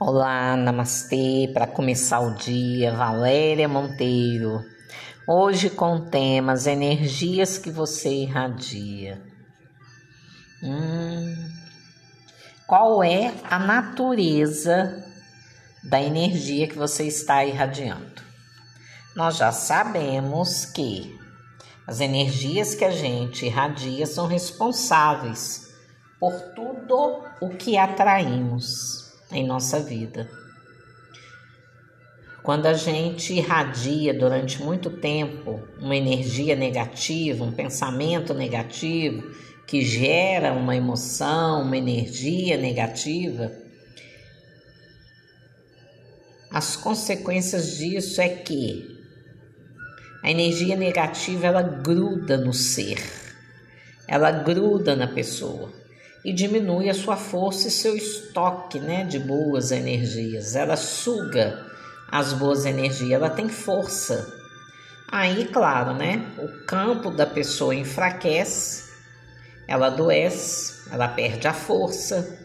Olá, namastê, para começar o dia, Valéria Monteiro. Hoje com temas energias que você irradia. Hum, qual é a natureza da energia que você está irradiando? Nós já sabemos que as energias que a gente irradia são responsáveis por tudo o que atraímos em nossa vida. Quando a gente irradia durante muito tempo uma energia negativa, um pensamento negativo, que gera uma emoção, uma energia negativa, as consequências disso é que a energia negativa ela gruda no ser, ela gruda na pessoa e diminui a sua força e seu estoque né, de boas energias. Ela suga as boas energias, ela tem força. Aí, claro, né, o campo da pessoa enfraquece, ela adoece, ela perde a força,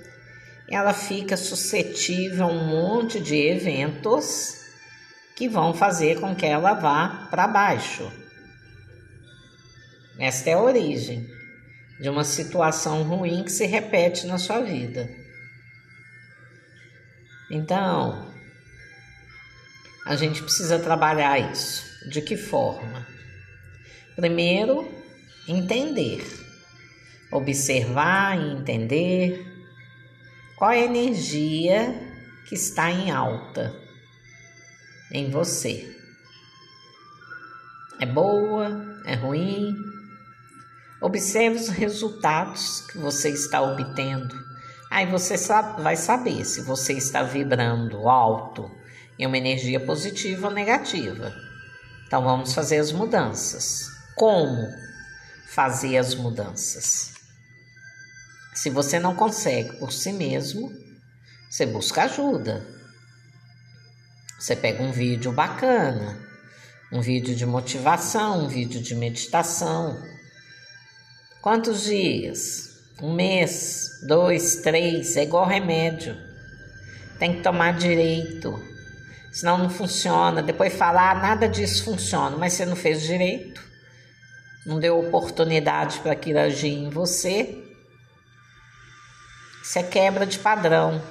ela fica suscetível a um monte de eventos que vão fazer com que ela vá para baixo. Esta é a origem de uma situação ruim que se repete na sua vida. Então, a gente precisa trabalhar isso. De que forma? Primeiro, entender, observar e entender qual é a energia que está em alta em você. É boa? É ruim? Observe os resultados que você está obtendo. Aí você vai saber se você está vibrando alto em uma energia positiva ou negativa. Então vamos fazer as mudanças. Como fazer as mudanças? Se você não consegue por si mesmo, você busca ajuda. Você pega um vídeo bacana, um vídeo de motivação, um vídeo de meditação Quantos dias? Um mês, dois, três, é igual remédio. Tem que tomar direito. Senão não funciona. Depois falar, ah, nada disso funciona, mas você não fez direito. Não deu oportunidade para aquilo agir em você. Isso é quebra de padrão.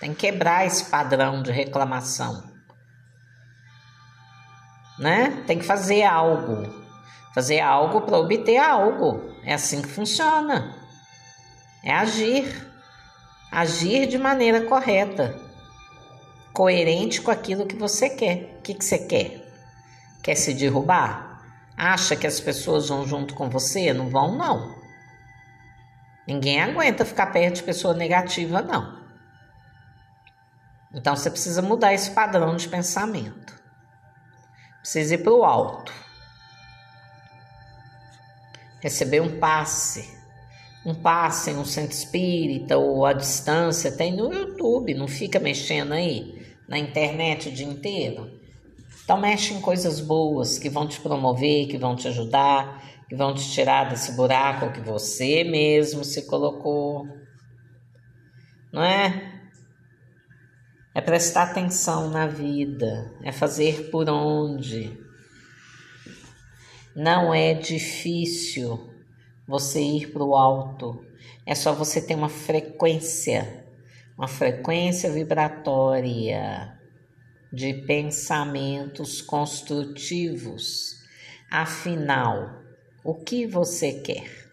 Tem que quebrar esse padrão de reclamação. Né? Tem que fazer algo. Fazer algo para obter algo. É assim que funciona. É agir. Agir de maneira correta, coerente com aquilo que você quer. O que, que você quer? Quer se derrubar? Acha que as pessoas vão junto com você? Não vão, não. Ninguém aguenta ficar perto de pessoa negativa, não. Então você precisa mudar esse padrão de pensamento. Precisa ir para o alto receber um passe, um passe em um centro espírita ou à distância, tem no YouTube, não fica mexendo aí na internet o dia inteiro. Então mexe em coisas boas que vão te promover, que vão te ajudar, que vão te tirar desse buraco que você mesmo se colocou. Não é? É prestar atenção na vida, é fazer por onde, não é difícil você ir para o alto, é só você ter uma frequência, uma frequência vibratória de pensamentos construtivos. Afinal, o que você quer?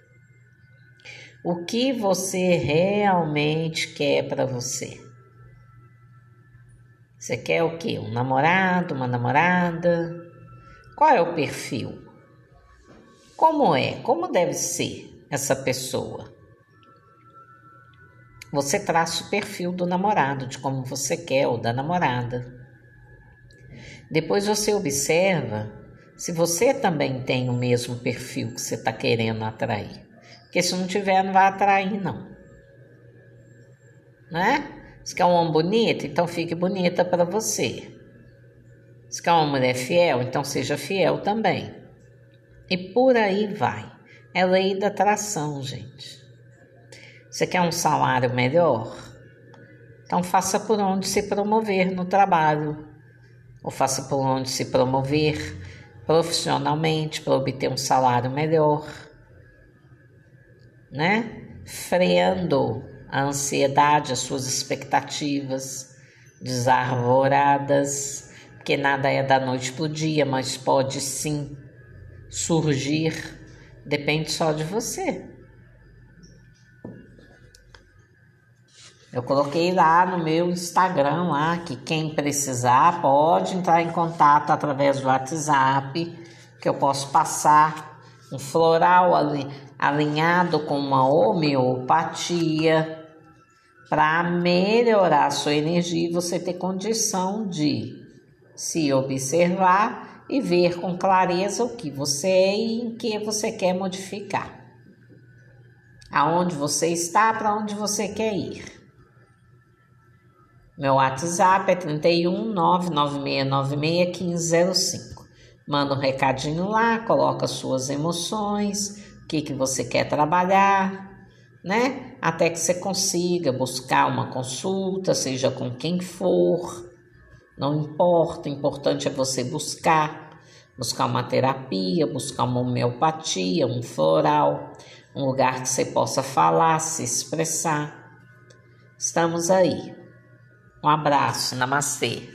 O que você realmente quer para você? Você quer o quê? Um namorado, uma namorada? Qual é o perfil? Como é? Como deve ser essa pessoa? Você traça o perfil do namorado, de como você quer, ou da namorada. Depois você observa se você também tem o mesmo perfil que você está querendo atrair. Porque se não tiver, não vai atrair, não. Né? Se quer um homem bonito, então fique bonita para você. Se quer uma mulher fiel, então seja fiel também. E por aí vai. É lei da atração, gente. Você quer um salário melhor? Então faça por onde se promover no trabalho, ou faça por onde se promover profissionalmente para obter um salário melhor, né? Freando a ansiedade, as suas expectativas desarvoradas, porque nada é da noite para o dia, mas pode sim surgir, depende só de você. Eu coloquei lá no meu Instagram lá que quem precisar pode entrar em contato através do WhatsApp, que eu posso passar um floral alinhado com uma homeopatia para melhorar a sua energia e você ter condição de se observar e ver com clareza o que você é e em que você quer modificar. Aonde você está, para onde você quer ir. Meu WhatsApp é 31 996961505. Manda um recadinho lá, coloca suas emoções, o que, que você quer trabalhar, né? Até que você consiga buscar uma consulta, seja com quem for. Não importa, importante é você buscar, buscar uma terapia, buscar uma homeopatia, um floral, um lugar que você possa falar, se expressar. Estamos aí. Um abraço, namastê.